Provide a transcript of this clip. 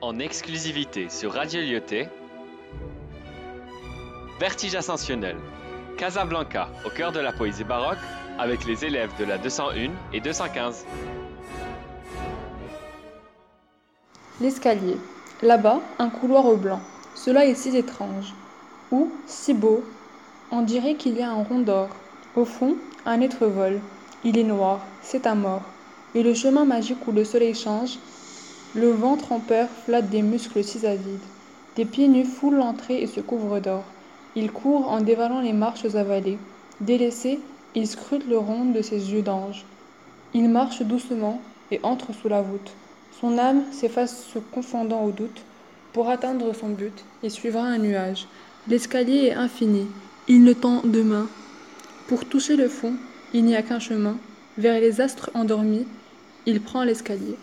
en exclusivité sur Radio Lyoté. Vertige ascensionnel. Casablanca, au cœur de la poésie baroque, avec les élèves de la 201 et 215. L'escalier. Là-bas, un couloir au blanc. Cela est si étrange. Ou, si beau. On dirait qu'il y a un rond d'or. Au fond, un être vole. Il est noir, c'est un mort. Et le chemin magique où le soleil change, le vent trempeur flatte des muscles si avides. Des pieds nus foulent l'entrée et se couvrent d'or. Il court en dévalant les marches avalées. Délaissé, il scrute le rond de ses yeux d'ange. Il marche doucement et entre sous la voûte. Son âme s'efface se confondant au doute. Pour atteindre son but, il suivra un nuage. L'escalier est infini. Il ne tend de main. Pour toucher le fond, il n'y a qu'un chemin. Vers les astres endormis, il prend l'escalier.